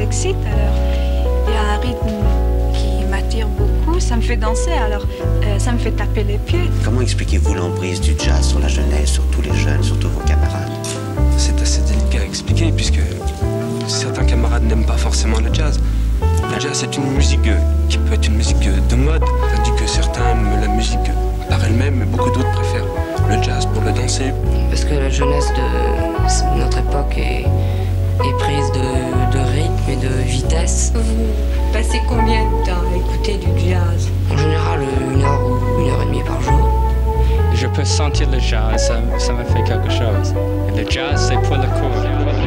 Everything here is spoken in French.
excite. Alors, il y a un rythme qui m'attire beaucoup. Ça me fait danser, alors euh, ça me fait taper les pieds. Comment expliquez-vous l'emprise du jazz sur la jeunesse, sur tous les jeunes, sur tous vos camarades? C'est assez délicat à expliquer puisque certains camarades n'aiment pas forcément le jazz. Le jazz c'est une musique qui peut être une musique de mode, tandis que certains aiment la musique par elle-même, mais beaucoup d'autres préfèrent le jazz pour le danser. Parce que la jeunesse de notre époque est, est prise de, de rythme de vitesse. Vous passez combien de temps à écouter du jazz? En général, une heure ou une heure et demie par jour. Je peux sentir le jazz, ça, ça me fait quelque chose. Et le jazz, c'est pour le corps.